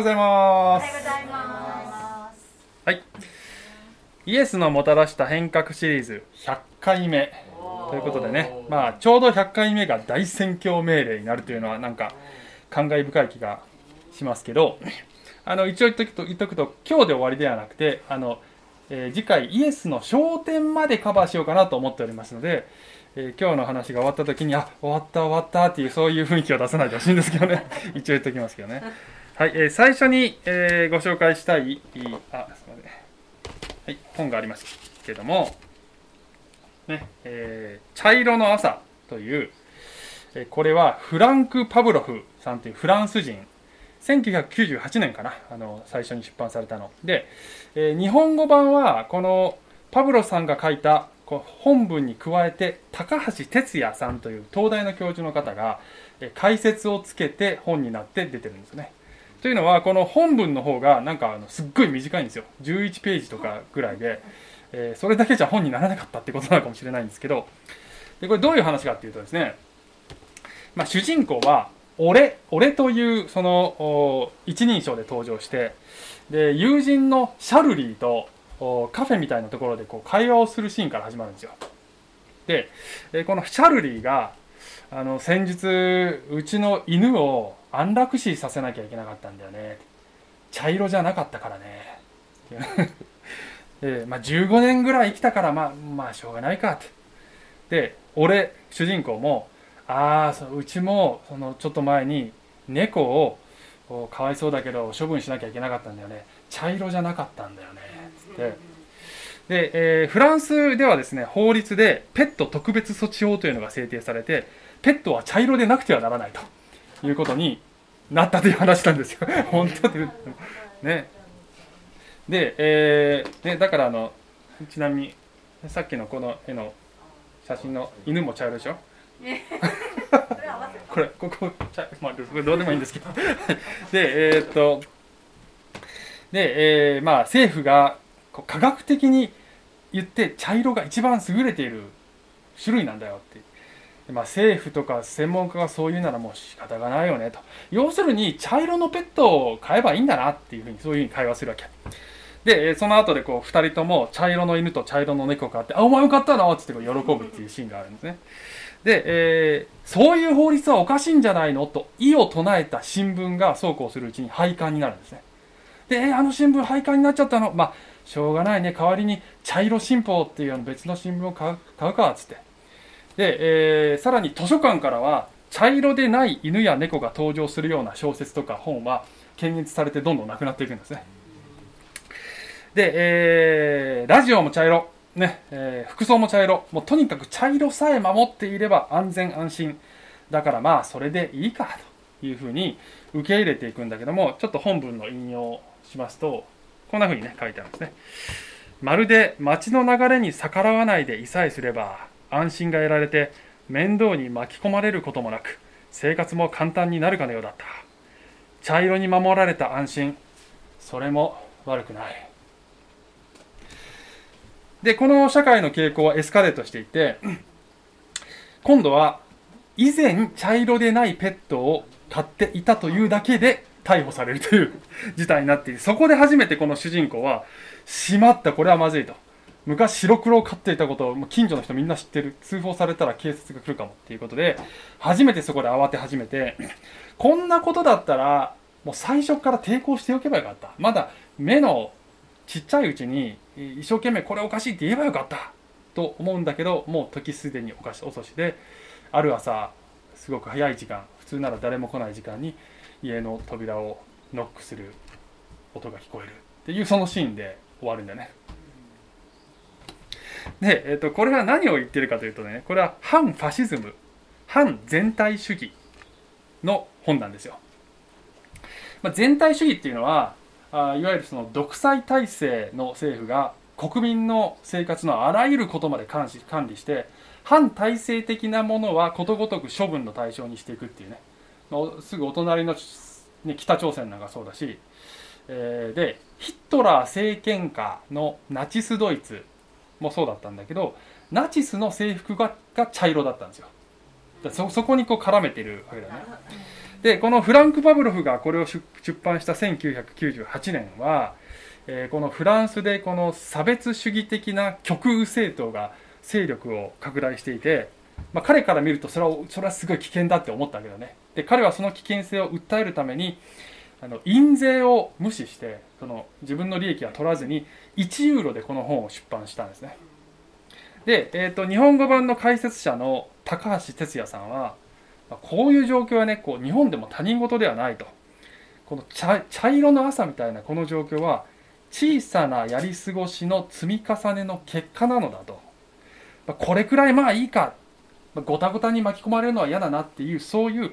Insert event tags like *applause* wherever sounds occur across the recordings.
ございます。おはようございます。はい。イエスのもたらした変革シリーズ100回目ということでね、まあ、ちょうど100回目が大宣教命令になるというのは、なんか、感慨深い気がしますけど、あの、一応言っとくと、言っとくと今日で終わりではなくて、あの、えー次回イエスの焦点までカバーしようかなと思っておりますので、えー今日の話が終わった時に、あ、終わった終わったっていうそういう雰囲気を出さないでほしいんですけどね。*laughs* 一応言っときますけどね。はい、えー最初に、えーご紹介したい、いあ、すみません。はい、本がありますけども、ね、えー茶色の朝という、えーこれはフランク・パブロフさんというフランス人、1998年かな、あの、最初に出版されたの。で、えー日本語版は、このパブロさんが書いた本文に加えて、高橋哲也さんという東大の教授の方が、解説をつけて本になって出てるんですね。というのは、この本文の方が、なんかあの、すっごい短いんですよ。11ページとかぐらいで、えーそれだけじゃ本にならなかったってことなのかもしれないんですけど、でこれどういう話かっていうとですね、まあ、主人公は、俺、俺という、その、一人称で登場して、で、友人のシャルリーと、カフェみたいなところでこう会話をするシーンから始まるんですよ。で、えこのシャルリーが、あの、先日、うちの犬を安楽死させなきゃいけなかったんだよね。茶色じゃなかったからね。*laughs* で、まあ、15年ぐらい生きたから、まあ、まあ、しょうがないかって。で、俺、主人公も、ああ、うちも、その、ちょっと前に、猫を、かわいそうだけど、処分しなきゃいけなかったんだよね。茶色じゃなかったんだよね。つって。で、えーフランスではですね、法律で、ペット特別措置法というのが制定されて、ペットは茶色でなくてはならないということになったという話なんですよ。本当で、ね。で、えーね、だからあの、ちなみに、さっきのこの絵の写真の犬も茶色でしょ？*laughs* これ、ここ、茶まあ、これどうでもいいんですけど。*laughs* で、えーっと、で、えーまあ、政府が科学的に言って茶色が一番優れている種類なんだよって。まあ、政府とか専門家がそう言うならもう仕方がないよねと。要するに茶色のペットを飼えばいいんだなっていうふうにそういうふうに会話するわけ。で、その後でこう二人とも茶色の犬と茶色の猫を飼って、あ、お前も飼ったの？っつってこう喜ぶっていうシーンがあるんですね。で、えーそういう法律はおかしいんじゃないの？と異を唱えた新聞がそうこうするうちに廃刊になるんですね。で、えーあの新聞廃刊になっちゃったの？まあ、しょうがないね。代わりに茶色新報っていうあの別の新聞を買う買うか、つって。で、えーさらに図書館からは茶色でない犬や猫が登場するような小説とか本は検閲されてどんどんなくなっていくんですね。で、えーラジオも茶色、ね、えー服装も茶色、もうとにかく茶色さえ守っていれば安全安心。だからまあ、それでいいか、というふうに受け入れていくんだけども、ちょっと本文の引用しますと、こんなふうにね、書いてあるんですね。まるで街の流れに逆らわないでいさえすれば、安心が得られて、面倒に巻き込まれることもなく、生活も簡単になるかのようだった。茶色に守られた安心、それも悪くない。で、この社会の傾向はエスカレートしていて、今度は以前茶色でないペットを飼っていたというだけで逮捕されるという事態になっている。そこで初めてこの主人公は、しまった、これはまずいと。昔白黒を飼っていたことを近所の人みんな知ってる。通報されたら警察が来るかもっていうことで、初めてそこで慌て始めて、こんなことだったら、もう最初から抵抗しておけばよかった。まだ目のちっちゃいうちに一生懸命これおかしいって言えばよかったと思うんだけどもう時すでにおかし遅しである朝すごく早い時間普通なら誰も来ない時間に家の扉をノックする音が聞こえるっていうそのシーンで終わるんだよねで、えっとこれは何を言ってるかというとねこれは反ファシズム反全体主義の本なんですよ、まあ、全体主義っていうのはあいわゆるその独裁体制の政府が国民の生活のあらゆることまで監視管理して反体制的なものはことごとく処分の対象にしていくっていうね、まあすぐお隣の、ね、北朝鮮なんかそうだし、えーでヒットラー政権下のナチスドイツもそうだったんだけどナチスの制服がが茶色だったんですよ。だそそこにこう絡めてるわけだね。でこのフランク・パブロフがこれを出版した1998年は、えー、このフランスでこの差別主義的な極右政党が勢力を拡大していて、まあ、彼から見るとそれはそれはすごい危険だって思ったけどね。で彼はその危険性を訴えるためにあの印税を無視してその自分の利益は取らずに1ユーロでこの本を出版したんですね。で、えーと、日本語版の解説者の高橋哲也さんはこういう状況はねこう日本でも他人事ではないと。この茶茶色の朝みたいなこの状況は小さなやり過ごしの積み重ねの結果なのだと。これくらいまあいいかごたごたに巻き込まれるのは嫌だなっていうそういう思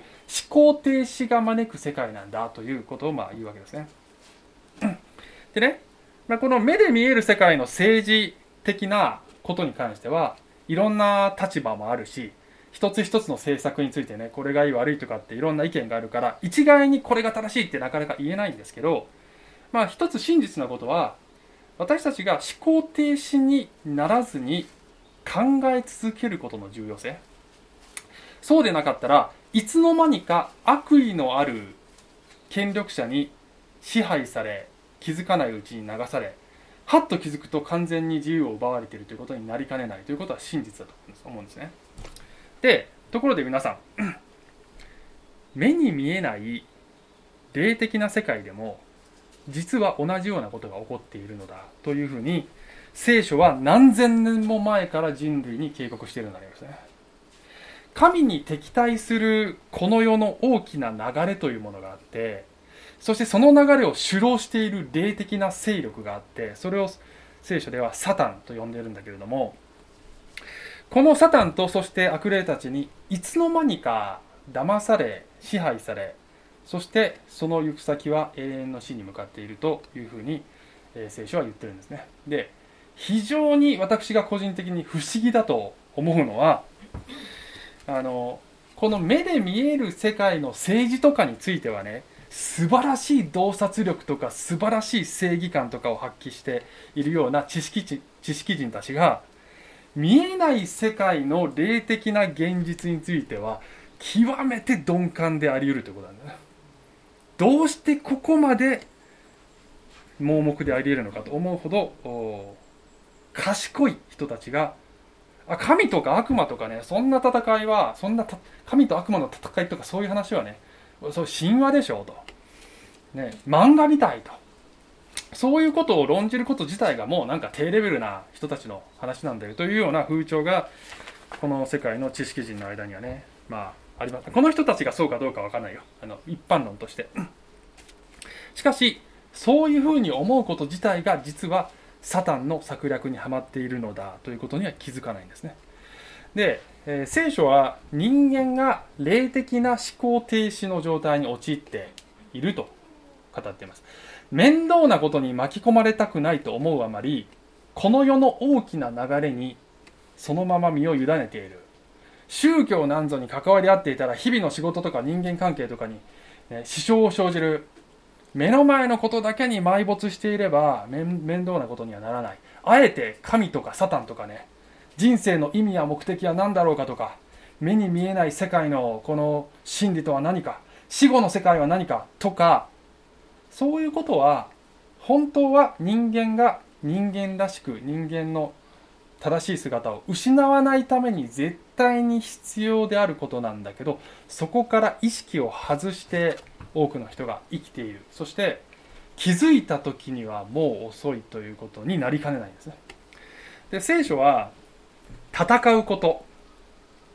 考停止が招く世界なんだということをまあ言うわけですね。*clears throat* でね、まあ、この目で見える世界の政治的なことに関してはいろんな立場もあるし一つ一つの政策についてねこれがいい悪いとかっていろんな意見があるから一概にこれが正しいってなかなか言えないんですけどまあ一つ真実なことは私たちが思考停止にならずに考え続けることの重要性。そうでなかったらいつの間にか悪意のある権力者に支配され気づかないうちに流されはっと気づくと完全に自由を奪われているということになりかねないということは真実だと思うんですね。でところで皆さん *clears throat* 目に見えない霊的な世界でも実は同じようなことが起こっているのだというふうに聖書は何千年も前から人類に警告しているのでありますね。神に敵対するこの世の大きな流れというものがあってそしてその流れを主導している霊的な勢力があってそれを聖書ではサタンと呼んでいるんだけれどもこのサタンとそして悪霊たちにいつの間にか騙され支配されそしてその行く先は永遠の死に向かっているというふうに、聖書は言ってるんですね。で非常に私が個人的に不思議だと思うのはあのこの目で見える世界の政治とかについてはね素晴らしい洞察力とか素晴らしい正義感とかを発揮しているような知識知識人たちが見えない世界の霊的な現実については極めて鈍感であり得るということなんだ。どうしてここまで盲目であり得るのかと思うほど賢い人たちがあ神とか悪魔とかねそんな戦いはそんな神と悪魔の戦いとかそういう話はねそう神話でしょうと、ね、漫画みたいと。そういうことを論じること自体がもうなんか低レベルな人たちの話なんだよというような風潮がこの世界の知識人の間にはねまああります。この人たちがそうかどうかわかんないよ。あの一般論として。しかしそういうふうに思うこと自体が実はサタンの策略にはまっているのだということには気づかないんですね。で、えー、聖書は人間が霊的な思考停止の状態に陥っていると語っています。面倒なことに巻き込まれたくないと思うあまりこの世の大きな流れにそのまま身を委ねている。宗教なんぞに関わり合っていたら日々の仕事とか人間関係とかに、ね、支障を生じる。目の前のことだけに埋没していれば面倒なことにはならない。あえて神とかサタンとかね人生の意味や目的は何だろうかとか目に見えない世界のこの真理とは何か死後の世界は何かとかそういうことは本当は人間が人間らしく人間の正しい姿を失わないために絶対に必要であることなんだけどそこから意識を外して多くの人が生きている。そして気づいた時にはもう遅いということになりかねないんですね。で聖書は戦うこと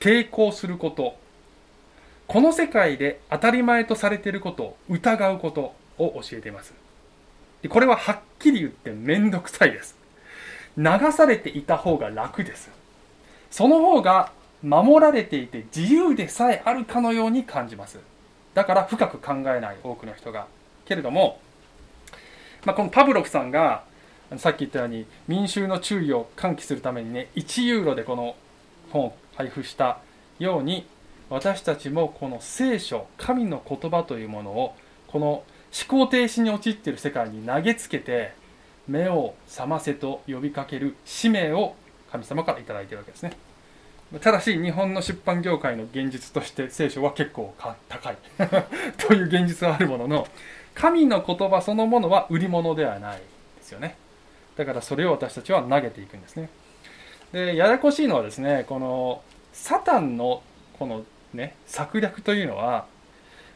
抵抗することこの世界で当たり前とされていることを疑うことを教えています。でこれははっきり言って面倒くさいです。流されていた方が楽です。その方が守られていて自由でさえあるかのように感じます。だから深く考えない多くの人が。けれども、まあ、このパブロフさんがさっき言ったように民衆の注意を喚起するためにね1ユーロでこの本を配布したように私たちもこの聖書神の言葉というものをこの思考停止に陥っている世界に投げつけて目を覚ませと呼びかける使命を神様から頂いているわけですね。ただし日本の出版業界の現実として聖書は結構高い。*laughs* という現実はあるものの神の言葉そのものは売り物ではないですよね。だからそれを私たちは投げていくんですね。でややこしいのはですねこのサタンのこのね策略というのは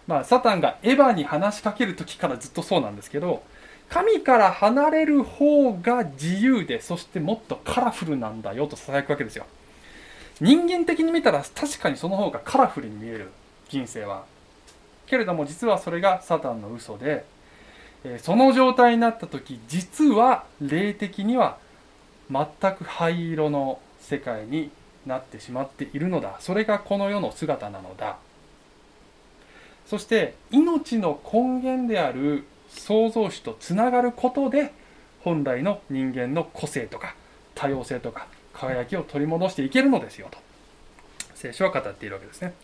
まあサタンがエヴァに話しかける時からずっとそうなんですけど神から離れる方が自由でそしてもっとカラフルなんだよとささやくわけですよ。人間的に見たら確かにその方がカラフルに見える人生は。けれども実はそれがサタンの嘘でその状態になった時実は霊的には全く灰色の世界になってしまっているのだ。それがこの世の姿なのだ。そして命の根源である創造主とつながることで本来の人間の個性とか多様性とか輝きを取り戻していけるのですよと。聖書は語っているわけですね。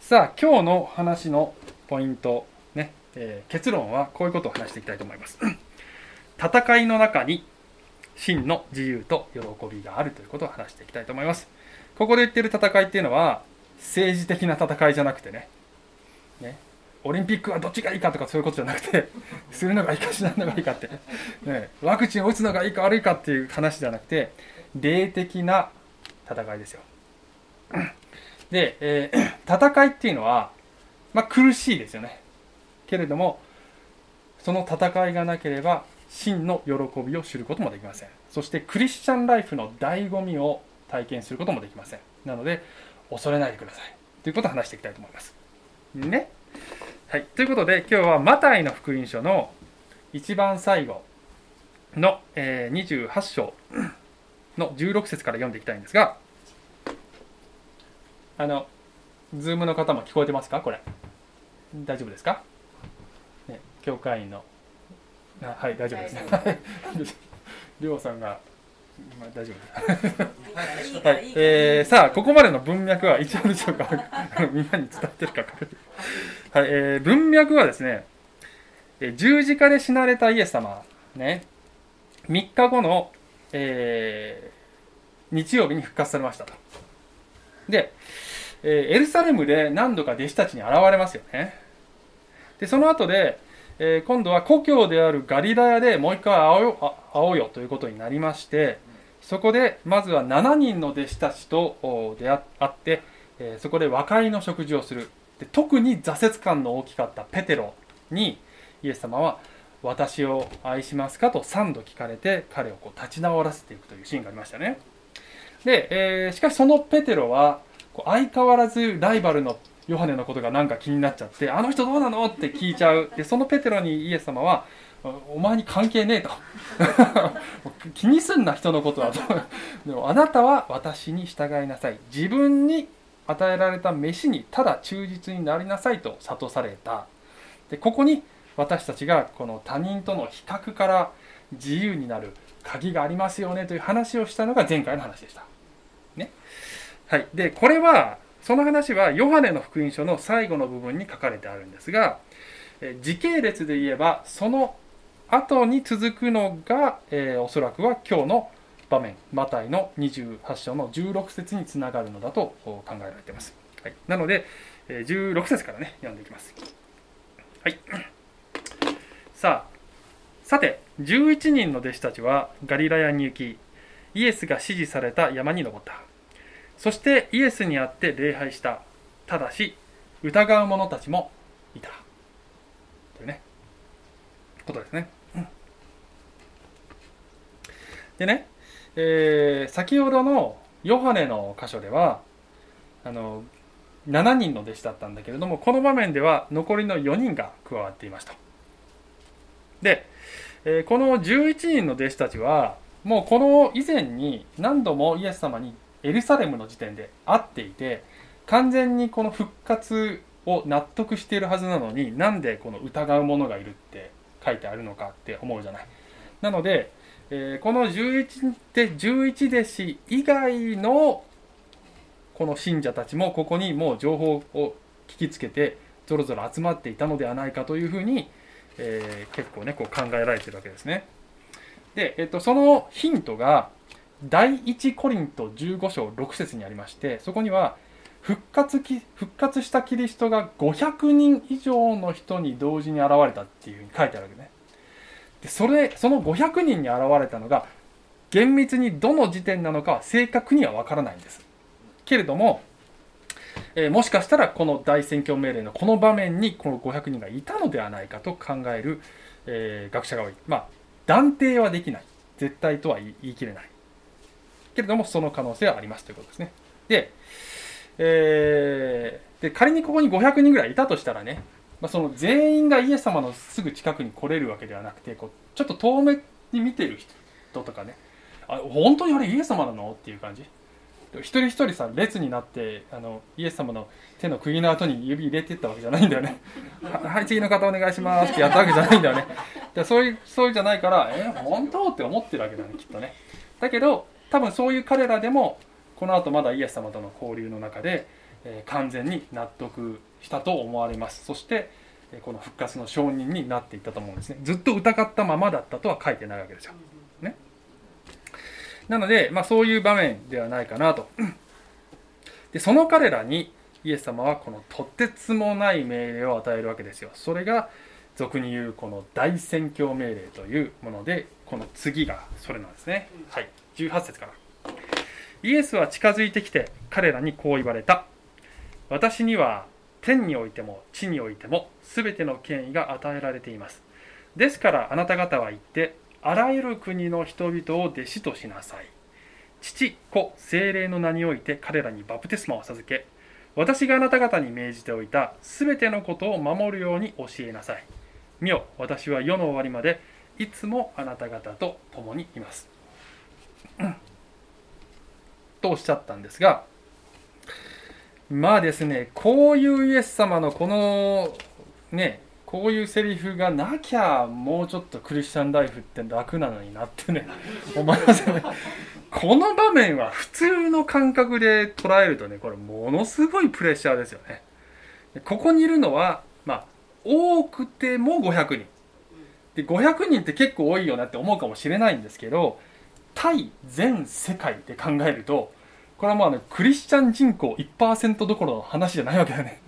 さあ今日の話のポイントね、えー、結論はこういうことを話していきたいと思います。*clears throat* 戦いの中に真の自由と喜びがあるということを話していきたいと思います。ここで言ってる戦いっていうのは政治的な戦いじゃなくてねねオリンピックはどっちがいいかとかそういうことじゃなくて *laughs* するのがいいかしないのがいいかって、ね、ワクチンを打つのがいいか悪いかっていう話じゃなくて霊的な戦いですよ。で、えー、*coughs* 戦いっていうのは、まあ、苦しいですよね。けれども、その戦いがなければ、真の喜びを知ることもできません。そして、クリスチャンライフの醍醐味を体験することもできません。なので、恐れないでください。ということを話していきたいと思います。ね。はい。ということで、今日はマタイの福音書の一番最後の、えー、28章の16節から読んでいきたいんですが、あの、ズームの方も聞こえてますか？これ。大丈夫ですか？ね、教会員の。あはい、大丈夫ですね。*laughs* りょうさんが、まあ、大丈夫です。はい、えー、さあ、ここまでの文脈は一応でしょうかみんなに伝ってるか確認。はい、えー、文脈はですね、十字架で死なれたイエス様、ね、3日後のえー、日曜日に復活されましたと。で、えー、エルサレムで何度か弟子たちに現れますよね。で、その後で、えー、今度は故郷であるガリラヤでもう一回会おうよ会おうよということになりまして、そこでまずは7人の弟子たちと出会って、えー、そこで和解の食事をするで。特に挫折感の大きかったペテロにイエス様は私を愛しますかと3度聞かれて彼をこう立ち直らせていくというシーンがありましたね。で、えー、しかしそのペテロはこう相変わらずライバルのヨハネのことがなんか気になっちゃってあの人どうなのって聞いちゃう。でそのペテロにイエス様はお前に関係ねえと。*laughs* 気にすんな人のことはと。でもあなたは私に従いなさい。自分に与えられた飯にただ忠実になりなさいと諭された。でここに私たちがこの他人との比較から自由になる鍵がありますよねという話をしたのが前回の話でした。ね。はい。で、これは、その話はヨハネの福音書の最後の部分に書かれてあるんですが、時系列で言えば、その後に続くのが、えー、おそらくは今日の場面、マタイの28章の16節につながるのだと考えられています。はい、なので、16節からね、読んでいきます。はい。さあさて11人の弟子たちはガリラヤに行きイエスが指示された山に登った。そしてイエスに会って礼拝した。ただし疑う者たちもいた。というねことですね、うん、でね、えー、先ほどのヨハネの箇所ではあの7人の弟子だったんだけれどもこの場面では残りの4人が加わっていました。で、えこの11人の弟子たちはもうこの以前に何度もイエス様にエルサレムの時点で会っていて完全にこの復活を納得しているはずなのになんでこの疑う者がいるって書いてあるのかって思うじゃない。なので、えー、この11で11弟子以外のこの信者たちもここにもう情報を聞きつけてぞろぞろ集まっていたのではないかというふうにえー、結構ねこう考えられてるわけですね。で、えっと、そのヒントが第一コリント15章6節にありましてそこには復活き復活したキリストが500人以上の人に同時に現れたっていうふうに書いてあるわけねでそれその500人に現れたのが厳密にどの時点なのかは正確には分からないんですけれども、えーもしかしたらこの大宣教命令のこの場面にこの500人がいたのではないかと考える、えー学者が多い。まあ断定はできない。絶対とは言い切れない。けれどもその可能性はあります。ということですね。で,、えーで仮にここに500人ぐらいいたとしたらね、まあ、その全員がイエス様のすぐ近くに来れるわけではなくてこうちょっと遠目に見てる人とかねあ本当にあれイエス様なの？っていう感じ。一人一人さ列になってあのイエス様の手の釘の後に指入れてったわけじゃないんだよね。*laughs* はい次の方お願いしますってやったわけじゃないんだよね。*laughs* でそういうそういうじゃないからえ本当って思ってるわけだねきっとね。だけど多分そういう彼らでもこの後まだイエス様との交流の中で、えー完全に納得したと思われます。そしてこの復活の証人になっていったと思うんですね。ずっと疑ったままだったとは書いてないわけですよ。なので、まあ、そういう場面ではないかなと。*clears throat* でその彼らにイエス様はこのとてつもない命令を与えるわけですよ。それが俗に言うこの大宣教命令というものでこの次がそれなんですね。はい。18節から。イエスは近づいてきて彼らにこう言われた。私には天においても地においても全ての権威が与えられています。ですからあなた方は行ってあらゆる国の人々を弟子としなさい。父子精霊の名において彼らにバプテスマを授け私があなた方に命じておいた全てのことを守るように教えなさい。見よ私は世の終わりまでいつもあなた方と共にいます。とおっしゃったんですがまあですねこういうイエス様のこのねこういうセリフがなきゃもうちょっとクリスチャンライフって楽なのになってね。思いますよね。この場面は普通の感覚で捉えるとねこれものすごいプレッシャーですよね。ここにいるのはまあ多くても500人。で500人って結構多いよなって思うかもしれないんですけど対全世界で考えるとこれはもうあのクリスチャン人口1%どころの話じゃないわけだね。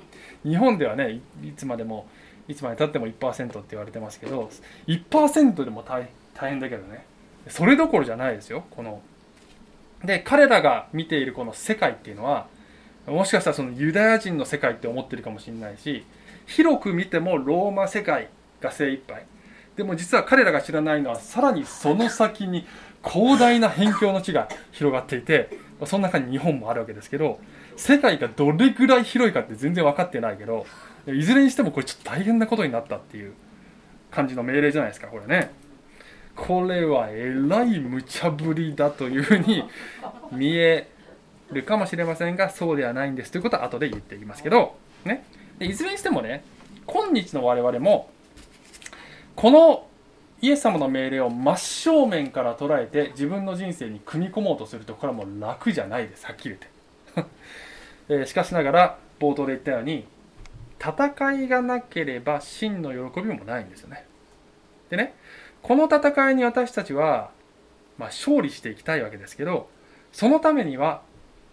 日本ではねいいつまでもいつまでたっても1%って言われてますけど1%でも大変だけどね。それどころじゃないですよこの。で彼らが見ているこの世界っていうのはもしかしたらそのユダヤ人の世界って思ってるかもしれないし広く見てもローマ世界が精一杯。でも実は彼らが知らないのはさらにその先に広大な辺境の地が広がっていてその中に日本もあるわけですけど世界がどれぐらい広いかって全然分かってないけどいずれにしてもこれちょっと大変なことになったっていう感じの命令じゃないですかこれね。これはえらい無茶ぶりだというふうに見えるかもしれませんがそうではないんですということは後で言っていきますけど、ね、でいずれにしてもね今日の我々もこのイエス様の命令を真正面から捉えて自分の人生に組み込もうとするとこれはもう楽じゃないですはっきり言って、*laughs* えしかしながら冒頭で言ったように戦いがなければ真の喜びもないんですよね。でねこの戦いに私たちは、まあ、勝利していきたいわけですけどそのためには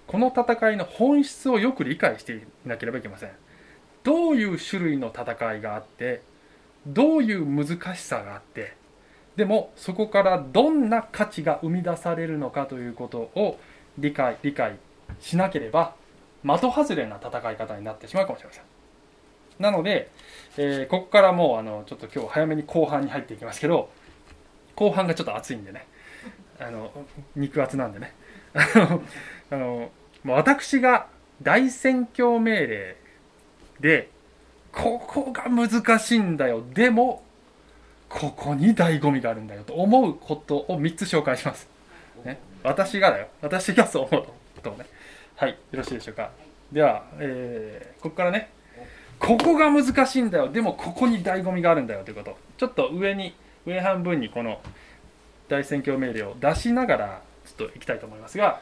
この戦いの本質をよく理解していなければいけません。どういう種類の戦いがあってどういう難しさがあってでもそこからどんな価値が生み出されるのかということを理解理解しなければ的外れな戦い方になってしまうかもしれません。なので、えーここからもうあのちょっと今日早めに後半に入っていきますけど後半がちょっと熱いんでね。あの肉厚なんでね。*laughs* あの私が大宣教命令でここが難しいんだよ。でもここに醍醐味があるんだよと思うことを3つ紹介します、ね、私がだよ。私がそう思うことね。はい。よろしいでしょうか。では、えーここからね。ここが難しいんだよでもここに醍醐味があるんだよということちょっと上に上半分にこの大宣教命令を出しながらちょっといきたいと思いますが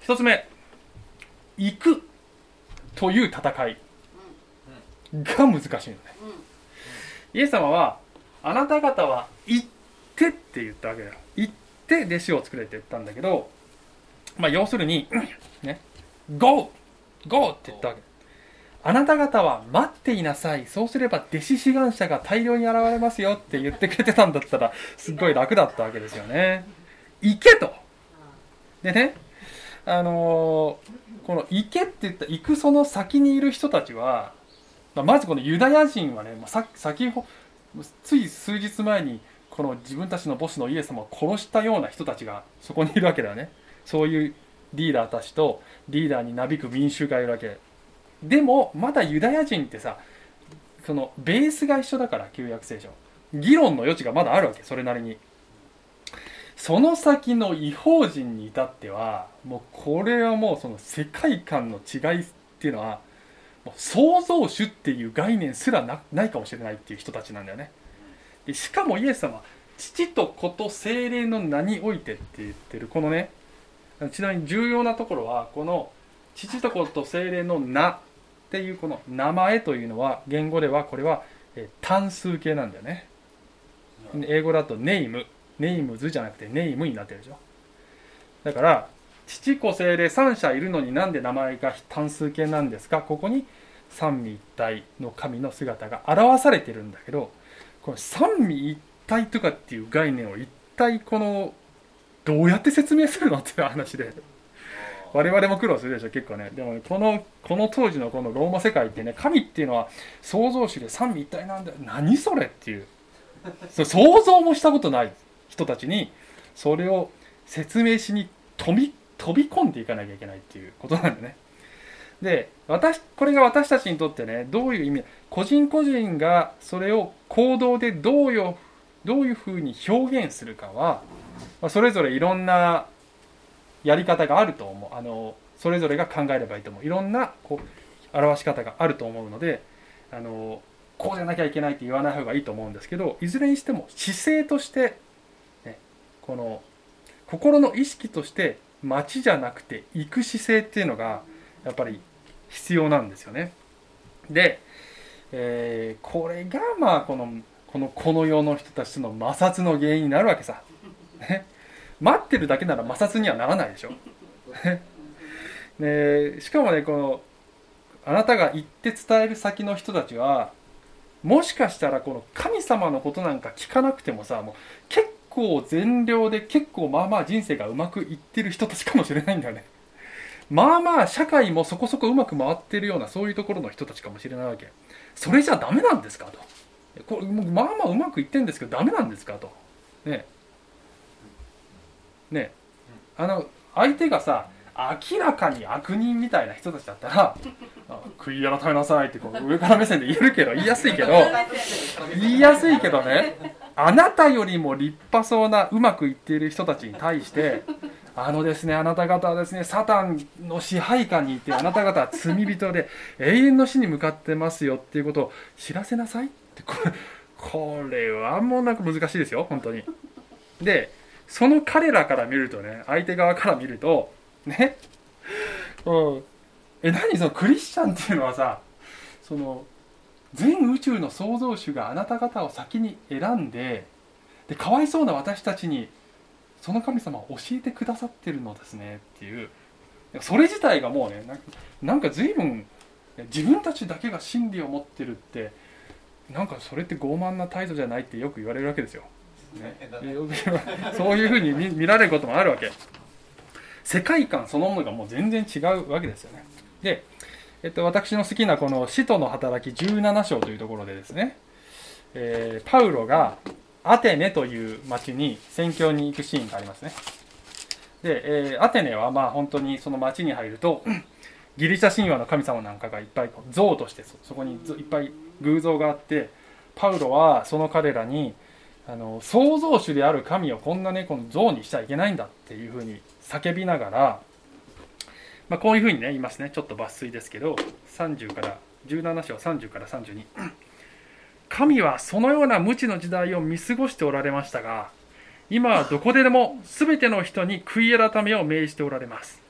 一つ目行くという戦いが難しいのねイエス様はあなた方は行ってって言ったわけだよ行って弟子を作れって言ったんだけどまあ要するにね GO! GO! って言ったわけあなた方は待っていなさい。そうすれば弟子志願者が大量に現れますよって言ってくれてたんだったらすっごい楽だったわけですよね。行けと。でねあのーこの行けって言った行くその先にいる人たちはままずこのユダヤ人はね、まあ、さ先ほつい数日前にこの自分たちのボスのイエス様を殺したような人たちがそこにいるわけだよね。そういうリーダーたちとリーダーになびく民衆がいるわけ。でもまだユダヤ人ってさそのベースが一緒だから旧約聖書。議論の余地がまだあるわけそれなりに。その先の違法人に至ってはもうこれはもうその世界観の違いっていうのはもう創造主っていう概念すらないかもしれないっていう人たちなんだよね。でしかもイエス様父と子と精霊の名においてって言ってるこのねちなみに重要なところはこの父と子と精霊の名っていうこの名前というのは言語ではこれはえー単数形なんだよね。英語だとネイム。ネイムズじゃなくてネイムになってるでしょ。だから父子精霊三者いるのになんで名前が単数形なんですか？ここに三位一体の神の姿が表されてるんだけどこの三位一体とかっていう概念を一体このどうやって説明するのっていう話で我々も苦労するでしょ結構ね。でもねこのこの当時のこのローマ世界ってね神っていうのは創造主で三位一体なんだ。よ何それっていう。それ想像もしたことない人たちにそれを説明しに飛び飛び込んでいかなきゃいけないっていうことなんだね。で私これが私たちにとってねどういう意味個人個人がそれを行動でどうよどういうふうに表現するかはまあそれぞれいろんなやり方があると思うあのそれぞれが考えればいいと思ういろんなこう表し方があると思うのであのこうじゃなきゃいけないって言わない方がいいと思うんですけどいずれにしても姿勢として、ね、この心の意識として街じゃなくて行く姿勢っていうのがやっぱり必要なんですよね。で、えーこれがまあこのこのこの世の人たちの摩擦の原因になるわけさ。ね、待ってるだけなら摩擦にはならないでしょ。*laughs* ねしかもねこのあなたが言って伝える先の人たちはもしかしたらこの神様のことなんか聞かなくてもさもう結構善良で結構まあまあ人生がうまくいってる人たちかもしれないんだよね。まあまあ社会もそこそこうまく回ってるようなそういうところの人たちかもしれないわけ。それじゃダメなんですかと。これまあまあうまくいってんですけどダメなんですかと。ねねあの相手がさ明らかに悪人みたいな人たちだったら *laughs* あ悔い改めなさいってこう上から目線で言えるけど言いやすいけど *laughs* 言いやすいけどねあなたよりも立派そうなうまくいっている人たちに対してあのですねあなた方はですねサタンの支配下にいてあなた方は罪人で永遠の死に向かってますよっていうことを知らせなさいってこれこれはもうなんか難しいですよ本当に。でその彼らから見るとね相手側から見るとね？うん。え何？そのクリスチャンっていうのはさその全宇宙の創造主があなた方を先に選んででかわいそうな私たちにその神様を教えてくださってるのですねっていう。それ自体がもうねなんかなんか随分自分たちだけが真理を持ってるってなんかそれって傲慢な態度じゃないってよく言われるわけですよ。ね、そういうふうに見見られることもあるわけ。世界観そのものがもう全然違うわけですよね。で、えっと、私の好きなこの「使徒の働き17章」というところでですね、えーパウロがアテネという町に宣教に行くシーンがありますね。で、えーアテネはまあ本当にその町に入ると *clears throat* ギリシャ神話の神様なんかがいっぱい像としてそこにいっぱい偶像があってパウロはその彼らにあの創造主である神をこんなねこの像にしちゃいけないんだっていうふうに叫びながら、まあ、こういうふうにね言いますね。ちょっと抜粋ですけど30から17章30から32 *clears throat* 神はそのような無知の時代を見過ごしておられましたが今はどこででも全ての人に悔い改めを命じておられます。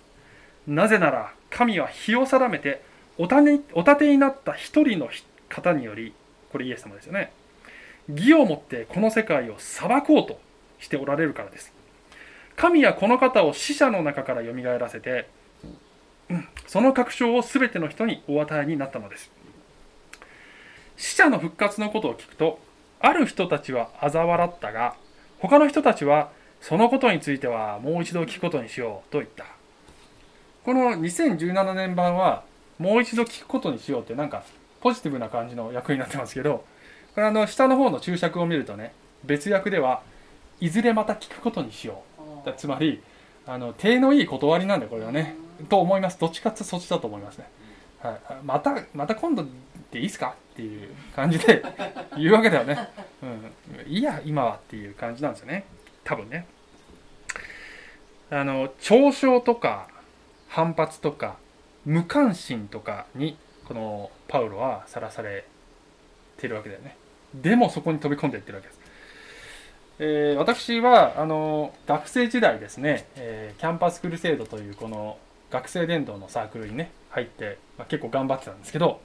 なぜなら神は日を定めておたねお立てになった一人の方によりこれイエス様ですよね。義をもってこの世界を裁こうとしておられるからです。神はこの方を死者の中からよみがえらせて、うんその確証を全ての人にお与えになったのです。死者の復活のことを聞くとある人たちは嘲笑ったが他の人たちはそのことについてはもう一度聞くことにしようと言った。この2017年版はもう一度聞くことにしようってなんかポジティブな感じの役になってますけどこれあの下の方の注釈を見るとね別訳ではいずれまた聞くことにしよう。だつまりあの手のいい断りなんだよこれはね。と思います。どっちかってそっちだと思いますね、はい、またまた今度でいいですか？っていう感じで *laughs* 言うわけだよね、うん、いいや今はっていう感じなんですよね。多分ね。あの嘲笑とか反発とか無関心とかにこのパウロはさらされてるわけだよねでもそこに飛び込んでいってるわけです。えー、私はあの学生時代ですね、えー、キャンパスクルセードというこの学生伝道のサークルにね入って、まあ、結構頑張ってたんですけど、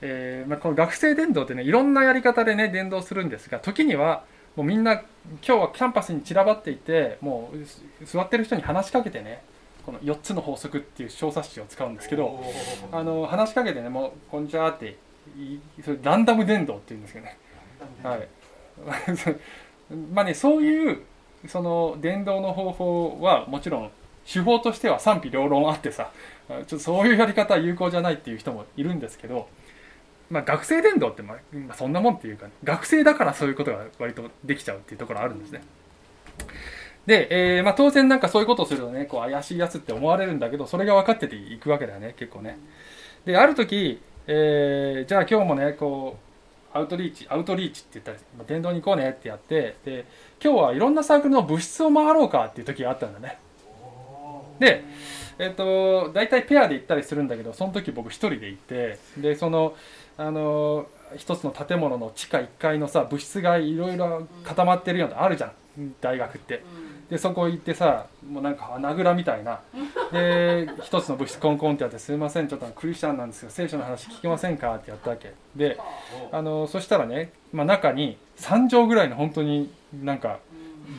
えー、まあ、この学生伝道ってねいろんなやり方でね伝道するんですが時にはもうみんな今日はキャンパスに散らばっていてもう座ってる人に話しかけてねこの4つの法則っていう小冊子を使うんですけどあの話しかけてねもう「こんにちは」ってそれランダム伝道っていうんですけどね。はい *laughs* まあね、そういうその伝道の方法はもちろん手法としては賛否両論あってさちょっとそういうやり方は有効じゃないっていう人もいるんですけど、まあ、学生伝道ってまあそんなもんっていうか、ね、学生だからそういうことが割とできちゃうっていうところあるんですね。で、えーまあ、当然なんかそういうことをするとねこう怪しいやつって思われるんだけどそれが分かってていくわけだよね結構ね。である時、えー、じゃあ今日もねこうアウトリーチアウトリーチって言ったら電動に行こうねってやってで今日はいろんなサークルの部室を回ろうかっていう時があったんだねでえっ、と大体ペアで行ったりするんだけどその時僕一人で行ってでそのあの一つの建物の地下1階のさ部室がいろいろ固まってるようなあるじゃん大学って。でそこ行ってさもうなんか穴蔵みたいな。で *laughs* 一つの部室コンコンってやって「すいませんちょっとクリスチャンなんですけど聖書の話聞けませんか?」ってやったわけ。であのそしたらね、まあ、中に3畳ぐらいの本当になんか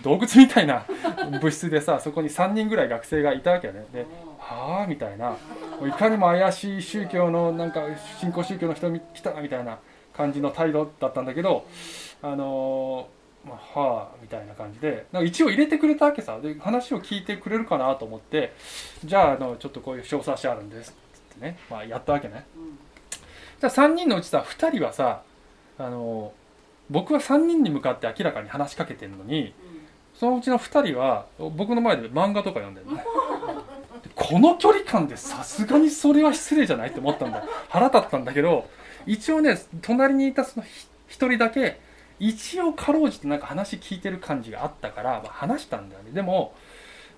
洞窟みたいな *laughs* 部室でさそこに3人ぐらい学生がいたわけよね。で「はあ」みたいな。いかにも怪しい宗教のなんか新興宗教の人来たみたいな感じの態度だったんだけどあのーまあ、はあみたいな感じでなんか一応入れてくれたわけさ。で話を聞いてくれるかなと思ってじゃああのちょっとこういう小冊子あるんですっってね、まあ、やったわけね、うん、じゃあ3人のうちさ2人はさあの僕は3人に向かって明らかに話しかけてるのに、うん、そのうちの2人は僕の前で漫画とか読んでるねこの距離感でさすがにそれは失礼じゃないって思ったんだ。腹立ったんだけど一応ね隣にいたその1人だけ一応かろうじてなんか話聞いてる感じがあったから、まあ、話したんだよね。でも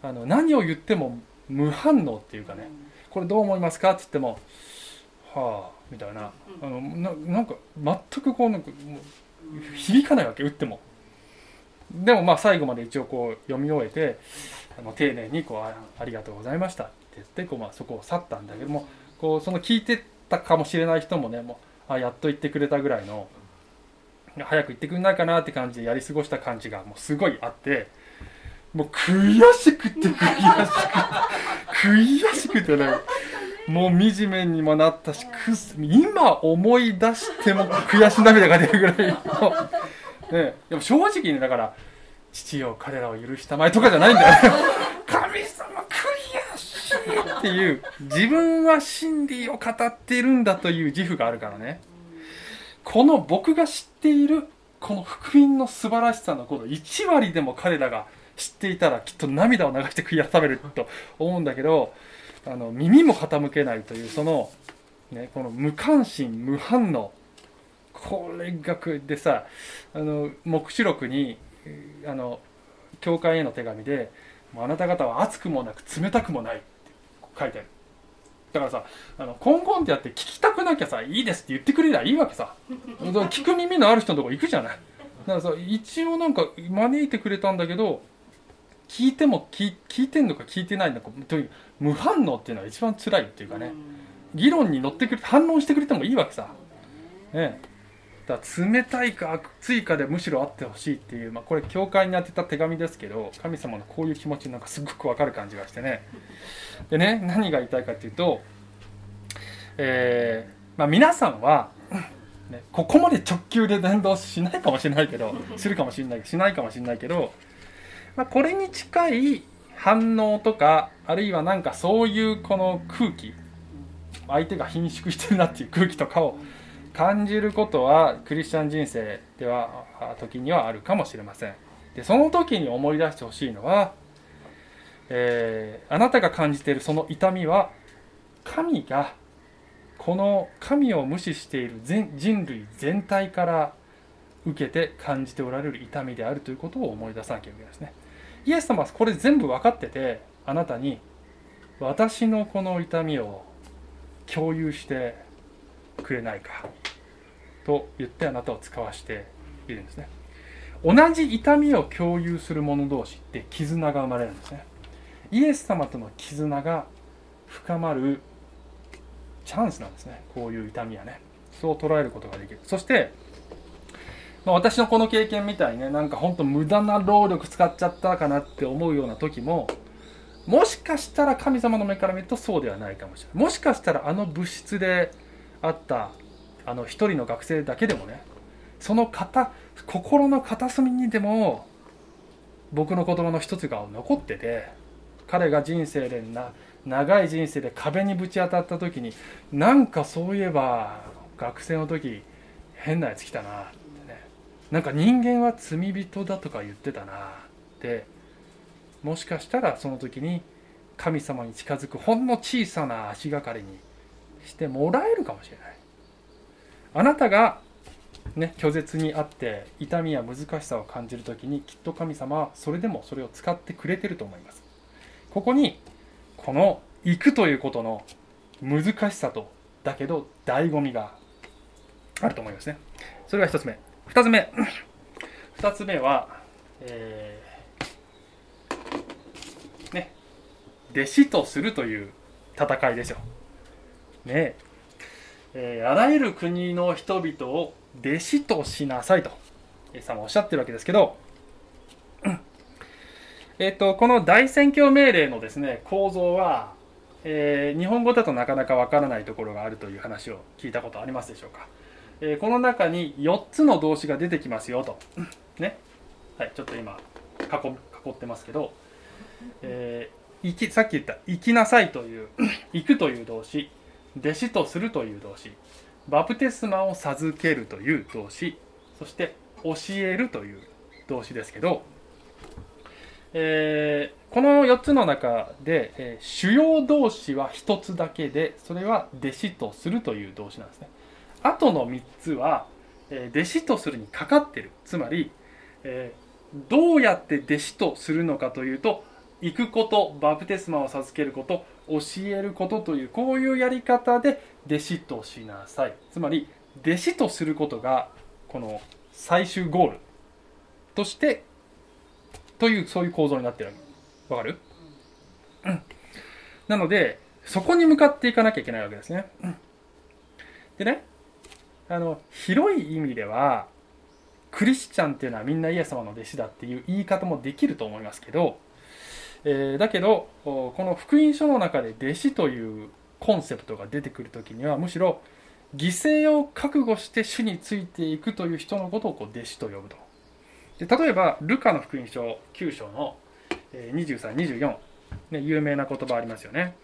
あの何を言っても無反応っていうかねこれどう思いますかって言ってもはあみたいな。あのななんか全くこうなんか響かないわけ打っても。でもまあ最後まで一応こう読み終えてあの丁寧にこうあ「ありがとうございました」って言ってこう、まあ、そこを去ったんだけどもこうその聞いてたかもしれない人もねもうあやっと言ってくれたぐらいの早く行ってくんないかなって感じでやり過ごした感じがもうすごいあってもう悔しくて悔しくて悔しくてねもう惨めにもなったし今思い出しても悔し涙が出るぐらいの、ね、でも正直にだから父よ彼らを許したまえとかじゃないんだよ。ね *laughs* 神様悔しいっていう自分は真理を語っているんだという自負があるからね。この僕が知っているこの福音の素晴らしさのこと1割でも彼らが知っていたらきっと涙を流して悔い改めると思うんだけどあの耳も傾けないというその、ね、この無関心無反応これがでさあの黙示録にあの教会への手紙で「あなた方は熱くもなく冷たくもない」って書いてある。だからさあのコンコンってやって聞きたくなきゃさいいですって言ってくれりゃいいわけさ。聞く耳のある人のとこ行くじゃない。だからさ一応なんか招いてくれたんだけど聞いても聞聞いてんのか聞いてないのかという無反応っていうのは一番辛いっていうかね。議論に乗ってくれ反論してくれてもいいわけさ、ね、だ冷たいか熱いかでむしろあってほしいっていう、まあ、これ教会に宛てた手紙ですけど神様のこういう気持ちなんかすごくわかる感じがしてね。でね何が言いたいかっていうと、えーまあ、皆さんは、ね、ここまで直球で伝道しないかもしれないけどするかもしれないしないかもしれないけど、まあ、これに近い反応とかあるいはなんかそういうこの空気相手が貧縮してるなっていう空気とかを感じることはクリスチャン人生では時にはあるかもしれません。でその時に思い出してほしいのは、えー、あなたが感じているその痛みは神がこの神を無視している全人類全体から受けて感じておられる痛みであるということを思い出さなきゃいけないですね。イエス様はこれ全部分かっててあなたに私のこの痛みを共有してくれないか。と言ってあなたを使わしているんですね。同じ痛みを共有する者同士って絆が生まれるんですね。イエス様との絆が深まるチャンスなんですね。こういう痛みはね。そう捉えることができる。そしてまあ、私のこの経験みたいねなんか本当無駄な労力使っちゃったかなって思うような時ももしかしたら神様の目から見るとそうではないかもしれない。もしかしたらあの物質であったあの一人の学生だけでもねその方心の片隅にでも僕の言葉の一つが残ってて彼が人生でな長い人生で壁にぶち当たった時になんかそういえば学生の時変なやつ来たなってね。なんか人間は罪人だとか言ってたなって。もしかしたらその時に神様に近づくほんの小さな足がかりにしてもらえるかもしれない。あなたがね、拒絶にあって痛みや難しさを感じる時にきっと神様はそれでもそれを使ってくれてると思います。ここにこの行くということの難しさとだけど醍醐味があると思いますね。それが1つ目。2つ目。*clears throat* 2つ目は、えー、ね弟子とするという戦いですよ。ねえー、あらゆる国の人々を弟子としなさいと、イエス様おっしゃってるわけですけど、えっと、この大宣教命令のですね、構造は、えー、日本語だとなかなかわからないところがあるという話を聞いたことありますでしょうか。えー、この中に4つの動詞が出てきますよと。ね。はい、ちょっと今囲、囲ってますけど、えー、行き、さっき言った、行きなさいという、行くという動詞、弟子とするという動詞。バプテスマを授けるという動詞。そして教えるという動詞ですけど、えー、この4つの中で、えー、主要動詞は1つだけでそれは弟子とするという動詞なんですね。あとの3つは、えー、弟子とするにかかってる。つまり、えどうやって弟子とするのかというと行くことバプテスマを授けること教えることというこういうやり方で弟子としなさい。つまり弟子とすることがこの最終ゴールとしてというそういう構造になってる。わかる、うん、なのでそこに向かっていかなきゃいけないわけですね、うん、でねあの広い意味ではクリスチャンっていうのはみんなイエス様の弟子だっていう言い方もできると思いますけどえー、だけどこの福音書の中で弟子というコンセプトが出てくる時にはむしろ犠牲を覚悟して主についていくという人のことをこう弟子と呼ぶと。で例えばルカの福音書9章の2324、ね、有名な言葉ありますよね。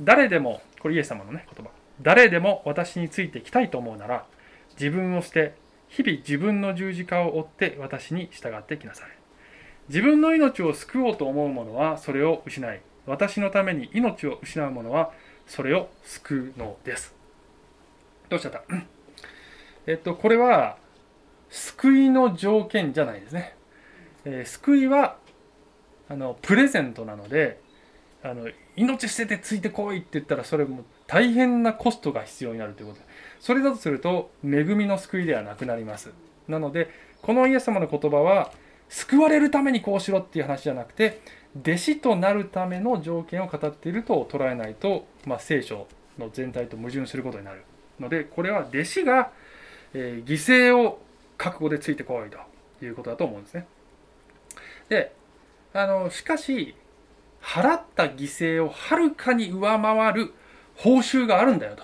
誰でもこれイエス様のね言葉。誰でも私についてきたいと思うなら自分を捨て日々自分の十字架を追って私に従ってきなさい。自分の命を救おうと思う者はそれを失い私のために命を失う者はそれを救うのです。どうしちゃった？*coughs* えっとこれは救いの条件じゃないですね、えー、救いはあのプレゼントなのであの命捨ててついてこいって言ったらそれも大変なコストが必要になるということ。それだとすると恵みの救いではなくなります。なのでこのイエス様の言葉は救われるためにこうしろっていう話じゃなくて弟子となるための条件を語っていると捉えないと、まあ、聖書の全体と矛盾することになるのでこれは弟子が、えー犠牲を覚悟でついてこいということだと思うんですね。であのしかし払った犠牲をはるかに上回る報酬があるんだよと。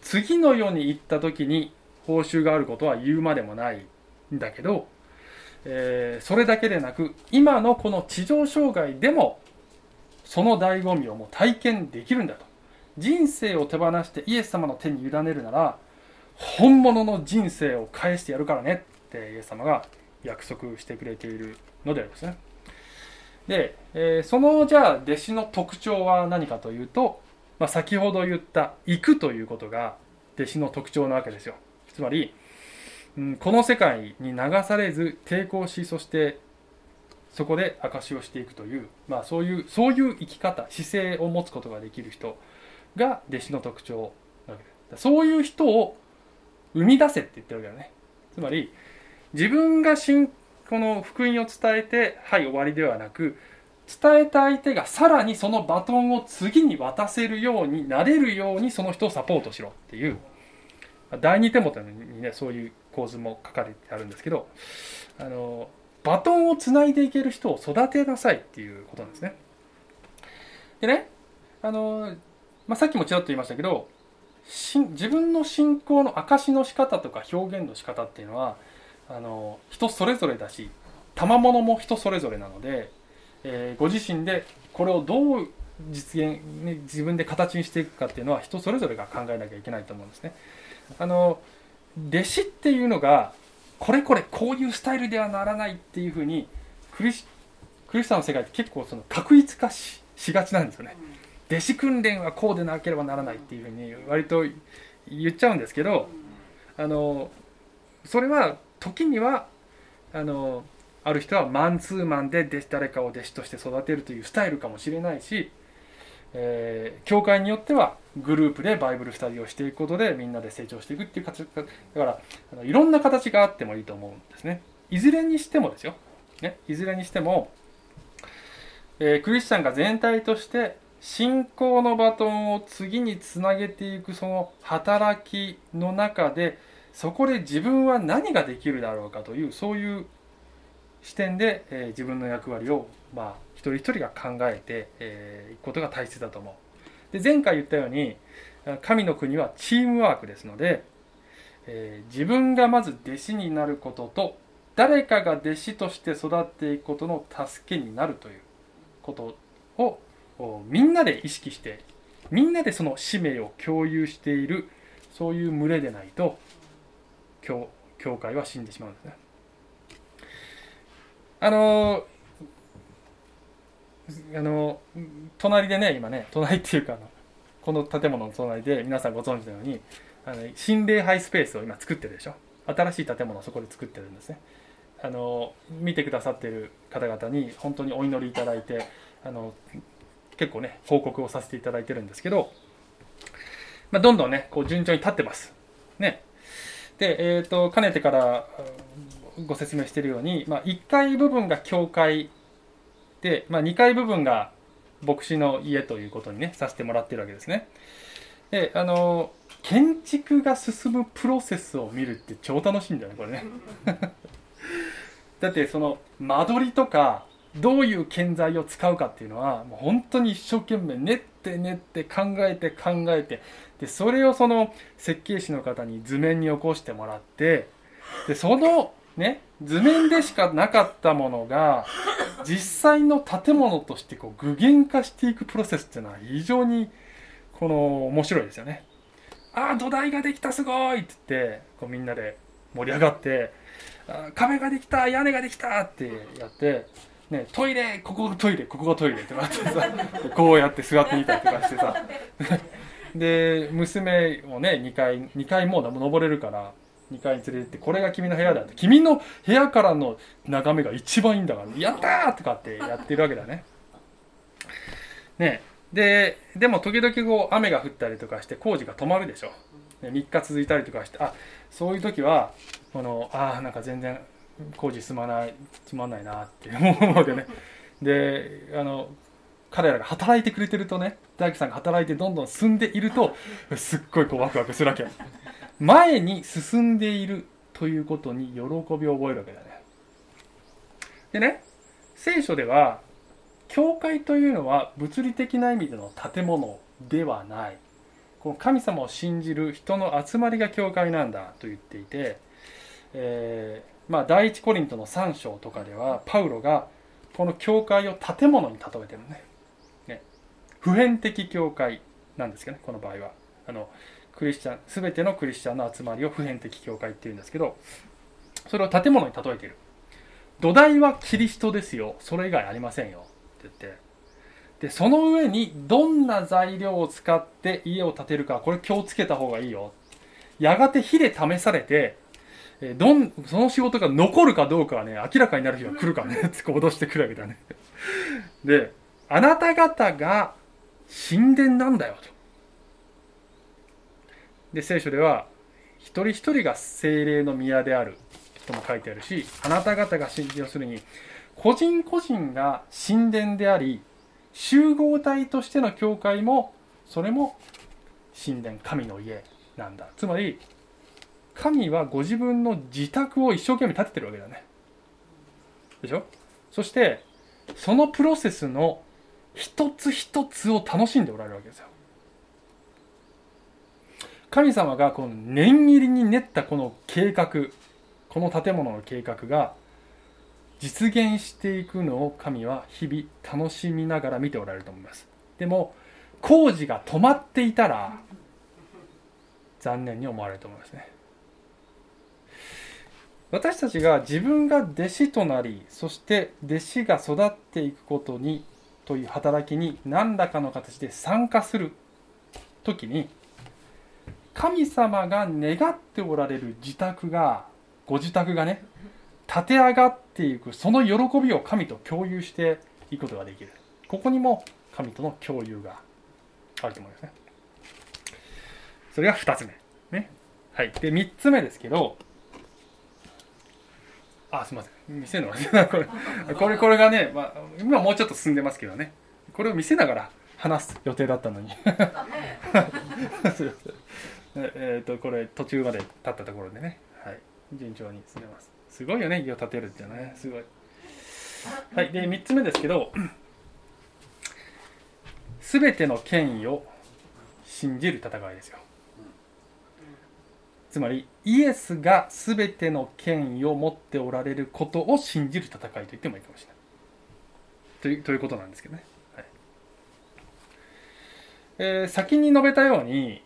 次の世に行った時に報酬があることは言うまでもないんだけど、えーそれだけでなく今のこの地上障害でもその醍醐味をもう体験できるんだと。人生を手放してイエス様の手に委ねるなら本物の人生を返してやるからねってイエス様が約束してくれているのでありますね。で、えーそのじゃあ弟子の特徴は何かというと、まあ、先ほど言った行くということが弟子の特徴なわけですよ。つまり、うん、この世界に流されず抵抗しそしてそこで証しをしていくという、まあ、そういうそういう生き方姿勢を持つことができる人が弟子の特徴なわけ。ですそういう人を生み出せって言ってるわけだね。つまり自分が信この福音を伝えてはい終わりではなく伝えた相手がさらにそのバトンを次に渡せるようになれるようにその人をサポートしろっていう第二手元にねそういう構図も書かれてあるんですけどあのバトンをつないでいける人を育てなさいっていうことなんですねでねあの、まあ、さっきもちらっと言いましたけど自分の信仰の証の仕方とか表現の仕方っていうのはあの人それぞれだし賜物も人それぞれなので、えーご自身でこれをどう実現、ね、自分で形にしていくかっていうのは人それぞれが考えなきゃいけないと思うんですね。あの弟子っていうのがこれこれこういうスタイルではならないっていうふうにクリスクリスチャンの世界って結構その確一化ししがちなんですよね。弟子訓練はこうでなければならないっていうふうに割と言っちゃうんですけどあのそれは時にはあのある人はマンツーマンで弟子誰かを弟子として育てるというスタイルかもしれないし、えー教会によってはグループでバイブルスタディをしていくことでみんなで成長していくっていう形だからあのいろんな形があってもいいと思うんですね。いずれにしてもですよ、ね、いずれにしても、えークリスチャンが全体として信仰のバトンを次につなげていくその働きの中でそこで自分は何ができるだろうかというそういう視点で、えー自分の役割を、まあ、一人一人が考えてい、えーいくことが大切だと思うで前回言ったように神の国はチームワークですので、えー自分がまず弟子になることと誰かが弟子として育っていくことの助けになるということをみんなで意識してみんなでその使命を共有しているそういう群れでないと教教会は死んでしまうんですね。あのあの隣でね今ね隣っていうかこの建物の隣で皆さんご存知のようにあの新礼拝スペースを今作ってるでしょ？新しい建物をそこで作ってるんですね。あの見てくださってる方々に本当にお祈りいただいてあの結構ね報告をさせていただいてるんですけど、まあ、どんどんねこう順調に立ってます。ね。でえっ、とかねてからご説明しているように、まあ、1階部分が教会で、まあ、2階部分が牧師の家ということにねさせてもらってるわけですね。であの建築が進むプロセスを見るって超楽しいんだよねこれね。*laughs* だってその間取りとかどういう建材を使うかっていうのはもう本当に一生懸命練って練って考えて考えてでそれをその設計士の方に図面に起こしてもらってでそのね図面でしかなかったものが実際の建物としてこう具現化していくプロセスっていうのは非常にこの面白いですよね。ああ土台ができたすごいって言ってこうみんなで盛り上がってあ壁ができた屋根ができたってやって、ね、トイレここがトイレここがトイレってなってさこうやって座ってみたりとかしてさで娘もね2階2階もう登れるから2階に連れてってこれが君の部屋だって。君の部屋からの眺めが一番いいんだからやったーとかってやってるわけだね。ねででも時々こう雨が降ったりとかして工事が止まるでしょ。で3日続いたりとかしてあそういう時はこのああなんか全然工事進まないつまんないなって思うでね。であの彼らが働いてくれてるとね大工さんが働いてどんどん進んでいるとすっごいこうワクワクするわけ前に進んでいるということに喜びを覚えるわけだね。でね、聖書では、教会というのは物理的な意味での建物ではない。この神様を信じる人の集まりが教会なんだと言っていて、えー、まあ、第一コリントの3章とかでは、パウロがこの教会を建物に例えてるね。ね普遍的教会なんですけどね、この場合は。あのクリスチャン、すべてのクリスチャンの集まりを普遍的教会っていうんですけど、それを建物に例えている。土台はキリストですよ。それ以外ありませんよ。って言って。で、その上にどんな材料を使って家を建てるか、これ気をつけた方がいいよ。やがて火で試されて、えどん、その仕事が残るかどうかはね、明らかになる日が来るからね、*laughs* つく脅してくるわけだね。で、あなた方が神殿なんだよ、と。で、聖書では、一人一人が精霊の宮であるとも書いてあるし、あなた方が信じ、要するに、個人個人が神殿であり、集合体としての教会も、それも神殿、神の家なんだ。つまり、神はご自分の自宅を一生懸命建ててるわけだね。でしょ？そして、そのプロセスの一つ一つを楽しんでおられるわけですよ。神様がこの念入りに練ったこの計画、この建物の計画が実現していくのを神は日々楽しみながら見ておられると思います。でも、工事が止まっていたら残念に思われると思いますね。私たちが自分が弟子となり、そして弟子が育っていくことにという働きに何らかの形で参加する時に神様が願っておられる自宅がご自宅がね立て上がっていくその喜びを神と共有していくことができる。ここにも神との共有があると思いますね。それが2つ目。ね。はい。で3つ目ですけどあすみません。見せるのこれ。*laughs* これこれがね、まあ、今もうちょっと進んでますけどね。これを見せながら話す予定だったのに *laughs* えっ、とこれ途中まで立ったところでね、はい、順調に進めます。すごいよね家を建てるってね。すごい。はい。で3つ目ですけど全ての権威を信じる戦いですよ。つまりイエスが全ての権威を持っておられることを信じる戦いと言ってもいいかもしれない。というということなんですけどね、はい。えー、先に述べたように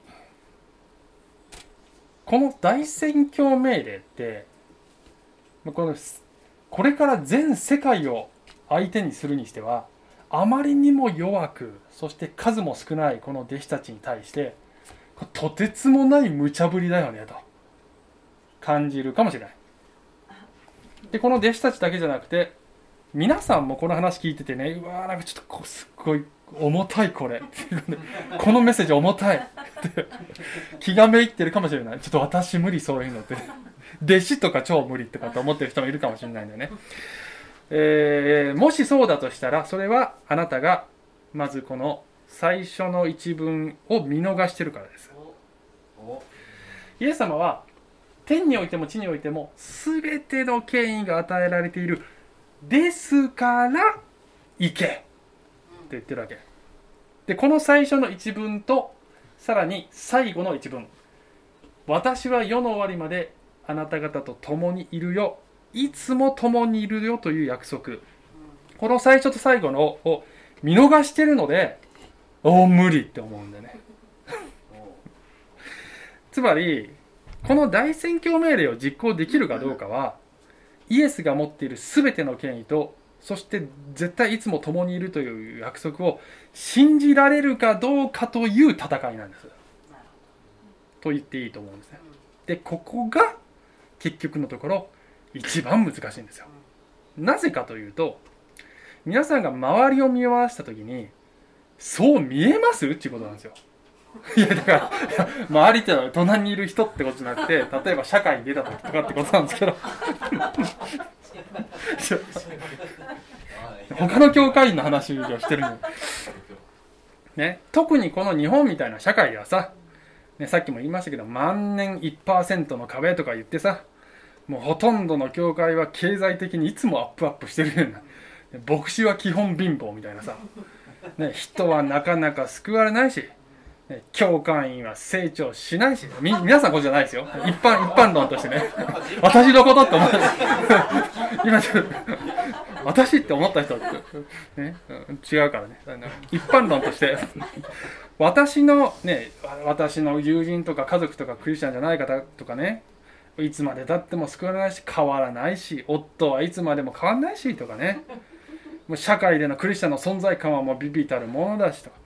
この大宣教命令ってこのこれから全世界を相手にするにしてはあまりにも弱くそして数も少ないこの弟子たちに対してとてつもない無茶ぶりだよねと感じるかもしれない。でこの弟子たちだけじゃなくて皆さんもこの話聞いててねうわーなんかちょっとすっごい重たいこれ。*laughs* このメッセージ重たい。って気がめいってるかもしれない。ちょっと私無理そういうのって。弟子とか超無理とかって思ってる人もいるかもしれないんだよね、えー、もしそうだとしたらそれはあなたがまずこの最初の一文を見逃してるからです。イエス様は天においても地においても全ての権威が与えられているですから行け。って言ってるわけ。でこの最初の一文とさらに最後の一文。私は世の終わりまであなた方と共にいるよ。いつも共にいるよという約束。この最初と最後のを見逃してるのでおお無理って思うんだよね。*laughs* つまりこの大宣教命令を実行できるかどうかはイエスが持っている全ての権威とそして絶対いつも共にいるという約束を信じられるかどうかという戦いなんです。と言っていいと思うんですね。でここが結局のところ一番難しいんですよ。なぜかというと皆さんが周りを見回した時にそう見えます？っていうことなんですよ。いやだから周りってのは隣にいる人ってことじゃなくて例えば社会に出た時とかってことなんですけど。他の教会員の話をしてるの。ね特にこの日本みたいな社会ではさ、ね、さっきも言いましたけど万年1%の壁とか言ってさもうほとんどの教会は経済的にいつもアップアップしてるような。牧師は基本貧乏みたいなさ、ね、人はなかなか救われないし、ね、教会員は成長しないしみ皆さんこうじゃないですよ。一般一般論としてね。私のことって思って今ちょっと私って思った人って、ね、違うからね。一般論として。私のね私の友人とか家族とかクリスチャンじゃない方とかねいつまでたっても救われないし変わらないし夫はいつまでも変わらないしとかね。もう社会でのクリスチャンの存在感はもうビビたるものだしとか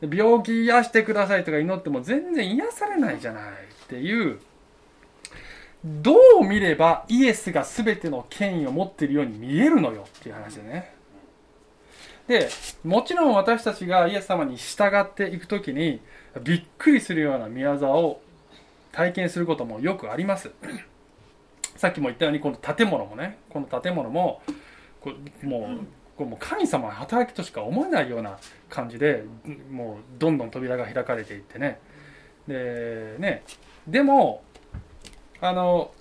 病気癒してくださいとか祈っても全然癒されないじゃないっていう。どう見ればイエスが全ての権威を持っているように見えるのよっていう話でね。でもちろん私たちがイエス様に従っていく時にびっくりするような宮沢を体験することもよくあります。さっきも言ったようにこの建物もね。この建物もこもうこうもう神様の働きとしか思えないような感じでもうどんどん扉が開かれていってねでねでもあの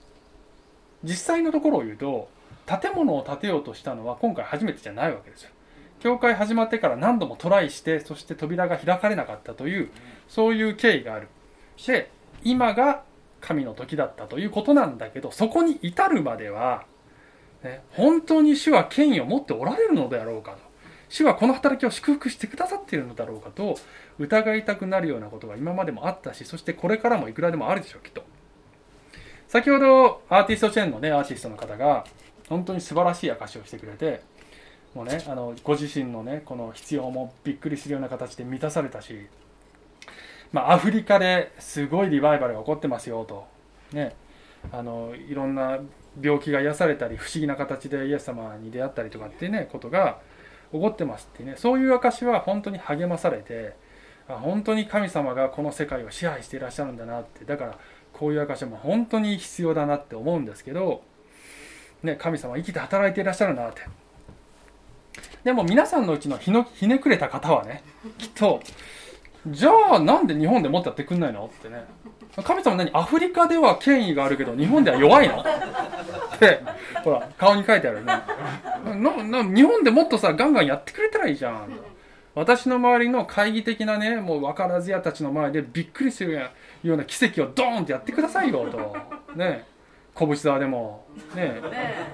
実際のところを言うと建物を建てようとしたのは今回初めてじゃないわけですよ。教会始まってから何度もトライしてそして扉が開かれなかったというそういう経緯がある。で今が神の時だったということなんだけどそこに至るまでは、ね、本当に主は権威を持っておられるのであろうかと。主はこの働きを祝福してくださっているのだろうかと疑いたくなるようなことが今までもあったしそしてこれからもいくらでもあるでしょうきっと。先ほどアーティストチェーンのねアーティストの方が本当に素晴らしい証しをしてくれてもうねあのご自身のねこの必要もびっくりするような形で満たされたしまあ、アフリカですごいリバイバルが起こってますよと、ね、あのいろんな病気が癒されたり不思議な形でイエス様に出会ったりとかっていうねことが起こってますってね。そういう証は本当に励まされて本当に神様がこの世界を支配していらっしゃるんだなって。だからこういう証も本当に必要だなって思うんですけど、ね、神様生きて働いていらっしゃるなって。でも皆さんのうちのひのひねくれた方はねきっとじゃあなんで日本でもっとやってくんないの？ってね。神様何？アフリカでは権威があるけど日本では弱いの？ってほら顔に書いてあるね。日本でもっとさガンガンやってくれたらいいじゃん。私の周りの懐疑的なねもう分からず屋たちの前でびっくりするような奇跡をドーンってやってくださいよと。ね。拳沢でも。ね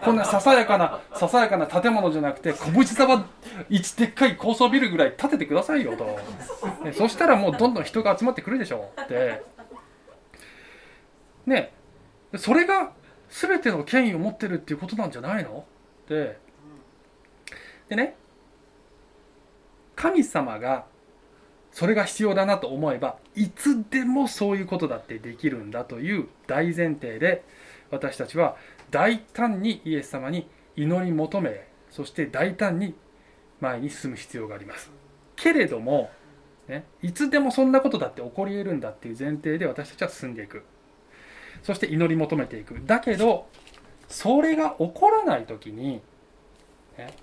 こんなささやかなささやかな建物じゃなくて拳沢一でっかい高層ビルぐらい建ててくださいよと、ね、そしたらもうどんどん人が集まってくるでしょ。うって。ねそれが全ての権威を持ってるっていうことなんじゃないの？って。でね神様がそれが必要だなと思えばいつでもそういうことだってできるんだという大前提で私たちは大胆にイエス様に祈り求めそして大胆に前に進む必要があります。けれども、ね、いつでもそんなことだって起こり得るんだっていう前提で私たちは進んでいく。そして祈り求めていく。だけどそれが起こらない時に、ね、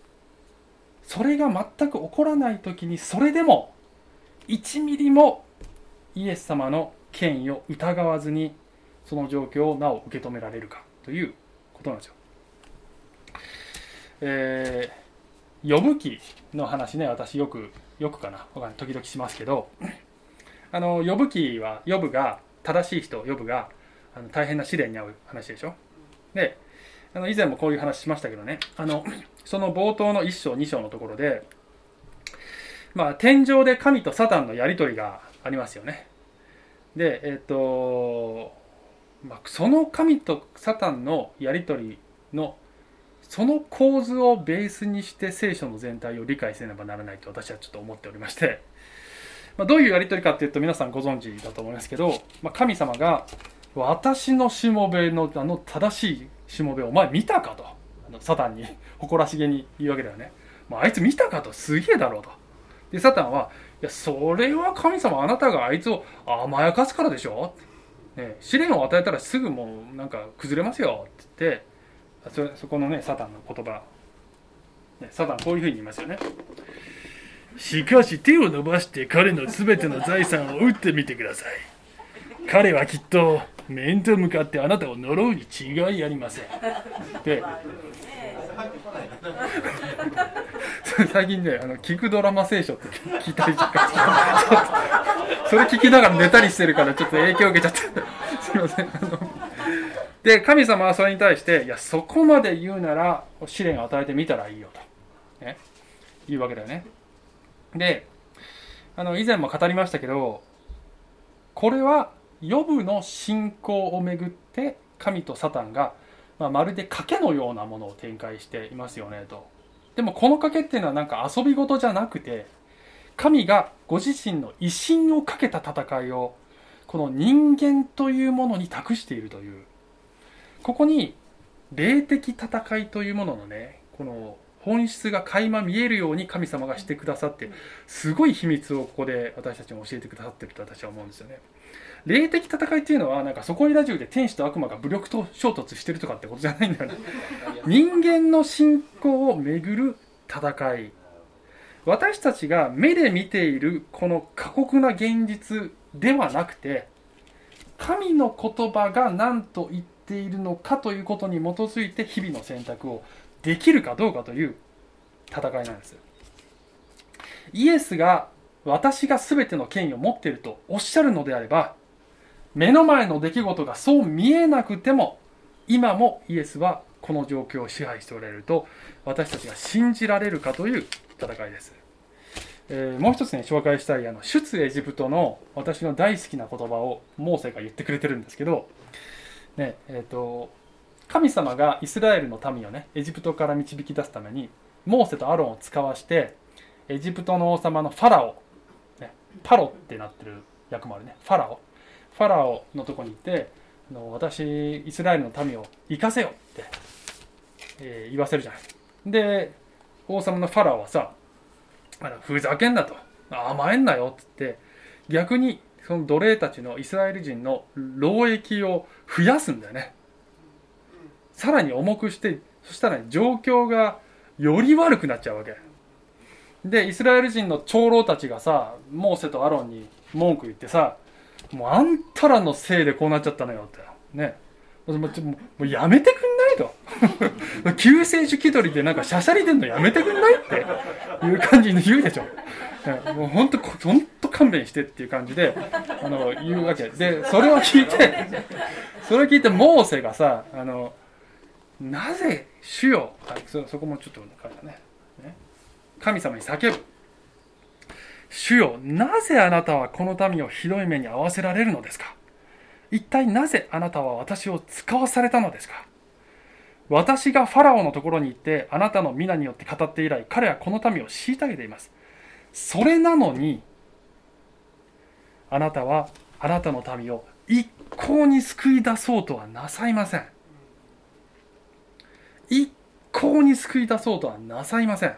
それが全く起こらない時にそれでも1ミリもイエス様の権威を疑わずにその状況をなお受け止められるかということなんですよ。えー、呼ぶ記の話ね私よくよくかなか時々しますけどあの呼ぶ記は呼ぶが正しい人呼ぶがあの大変な試練に遭う話でしょ。であの以前もこういう話しましたけどねあのその冒頭の1章2章のところで、まあ、天井で神とサタンのやり取りがありますよね。でえっ、とまあ、その神とサタンのやり取りのその構図をベースにして聖書の全体を理解せねばならないと私はちょっと思っておりまして、*laughs* まあ、どういうやり取りかっていうと皆さんご存知だと思いますけど、まあ、神様が私のしもべのあの正しいしもべをお前見たかと。サタンに誇らしげに言うわけだよね、まあ、あいつ見たかとすげえだろうと。でサタンはいやそれは神様あなたがあいつを甘やかすからでしょ。ね、試練を与えたらすぐもうなんか崩れますよって言ってそこのねサタンの言葉、ね、サタンこういうふうに言いますよね。しかし手を伸ばして彼の全ての財産を打ってみてください。彼はきっと面と向かってあなたを呪うに違いありません。で最近ねあの聞くドラマ聖書って聞いたりとかそれ聞きながら寝たりしてるからちょっと影響受けちゃった。*laughs* すいません。あので神様はそれに対していやそこまで言うなら試練を与えてみたらいいよと、ね、言うわけだよね。であの以前も語りましたけどこれはヨブの信仰をめぐって神とサタンが、まあ、まるで賭けのようなものを展開していますよねと。でもこの賭けっていうのはなんか遊び事じゃなくて神がご自身の威信をかけた戦いをこの人間というものに託しているというここに霊的戦いというもののねこの本質が垣間見えるように神様がしてくださってすごい秘密をここで私たちに教えてくださってると私は思うんですよね。霊的戦いっていうのはなんかそこにラジオで天使と悪魔が武力と衝突してるとかってことじゃないんだよね。人間の信仰をめぐる戦い私たちが目で見ているこの過酷な現実ではなくて神の言葉が何と言っているのかということに基づいて日々の選択をできるかどうかという戦いなんですイエスが私が全ての権威を持っているとおっしゃるのであれば目の前の出来事がそう見えなくても今もイエスはこの状況を支配しておられると私たちが信じられるかという戦いです、えー、もう一つね紹介したいあの出エジプトの私の大好きな言葉をモーセが言ってくれてるんですけどねえーと神様がイスラエルの民をねエジプトから導き出すためにモーセとアロンを使わしてエジプトの王様のファラオ、ね、パロってなってる役もあるねファラオ。ファラオのとこに行ってあの私イスラエルの民を行かせよって、えー、言わせるじゃない。で王様のファラオはさあふざけんなと。甘えんなよっつって逆にその奴隷たちのイスラエル人の労役を増やすんだよね。さらに重くしてそしたら、ね、状況がより悪くなっちゃうわけ。でイスラエル人の長老たちがさモーセとアロンに文句言ってさもうあんたらのせいでこうなっちゃったのよって。ね。もうもうやめてくんないと。*laughs* 救世主気取りでなんかしゃしゃりでんのやめてくんないって。いう感じに言うでしょ、ね、もう本当本当勘弁してっていう感じであの言うわけ。でそれを聞いてそれを聞いてモーセがさあのなぜ主よ。そそこもちょっとね。神様に叫ぶ。主よなぜあなたはこの民をひどい目に遭わせられるのですか？一体なぜあなたは私を使わされたのですか？私がファラオのところに行ってあなたの皆によって語って以来彼はこの民を虐げています。それなのにあなたはあなたの民を一向に救い出そうとはなさいません。一向に救い出そうとはなさいません。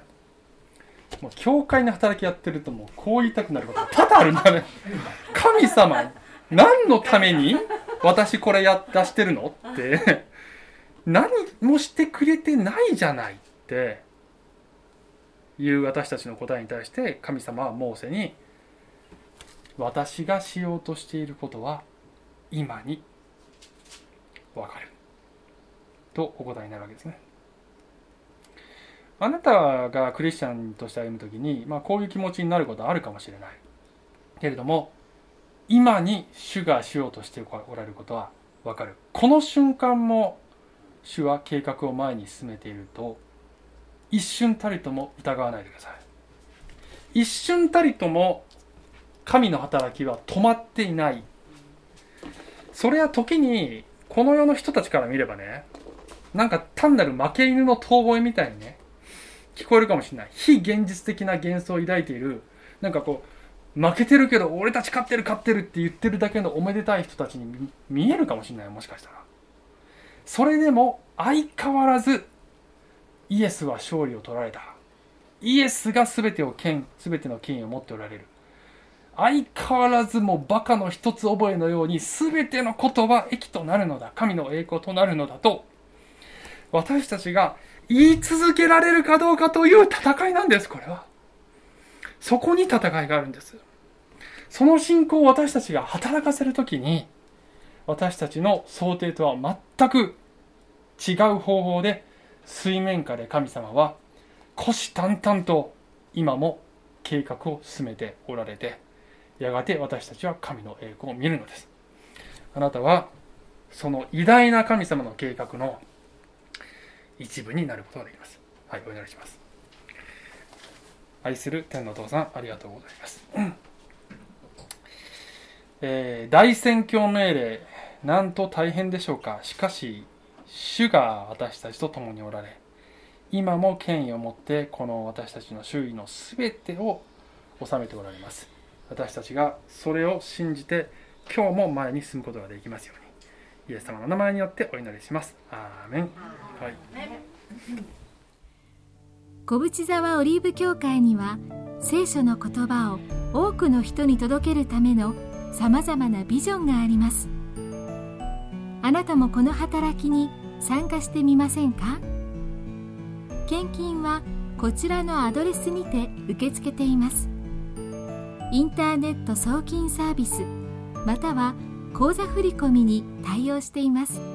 もう教会の働きやってるともうこう言いたくなること多々あるんだね。*laughs* 神様何のために私これや出してるのって。何もしてくれてないじゃないって。いう私たちの答えに対して神様はモーセに私がしようとしていることは今に。分かる。とお答えになるわけですね。あなたがクリスチャンとして歩む時に、まあ、こういう気持ちになることはあるかもしれない。けれども今に主がしようとしておられることは分かる。この瞬間も主は計画を前に進めていると一瞬たりとも疑わないでください。一瞬たりとも神の働きは止まっていない。それは時にこの世の人たちから見ればねなんか単なる負け犬の遠吠えみたいにね聞こえるかもしれない。非現実的な幻想を抱いている。なんかこう負けてるけど俺たち勝ってる勝ってるって言ってるだけのおめでたい人たちに見えるかもしれないもしかしたら。それでも相変わらずイエスは勝利を取られた。イエスが全てを権全ての権威を持っておられる。相変わらずもうバカの一つ覚えのように全てのことは益となるのだ。神の栄光となるのだと。私たちが言い続けられるかどうかという戦いなんです、これは。そこに戦いがあるんです。その信仰を私たちが働かせるときに私たちの想定とは全く違う方法で水面下で神様は虎視眈々と今も計画を進めておられてやがて私たちは神の栄光を見るのですあなたはその偉大な神様の計画の一部になることができます。はいお願いします。愛する天のお父さんありがとうございます、えー、大宣教命令なんと大変でしょうか。しかし主が私たちと共におられ今も権威を持ってこの私たちの周囲の全てを治めておられます。私たちがそれを信じて今日も前に進むことができますように。イエス様の名前によってお祈りします。アーメン、はい、小淵沢オリーブ教会には聖書の言葉を多くの人に届けるためのさまざまなビジョンがあります。あなたもこの働きに参加してみませんか？献金はこちらのアドレスにて受け付けています。インターネット送金サービスまたは口座振込に対応しています。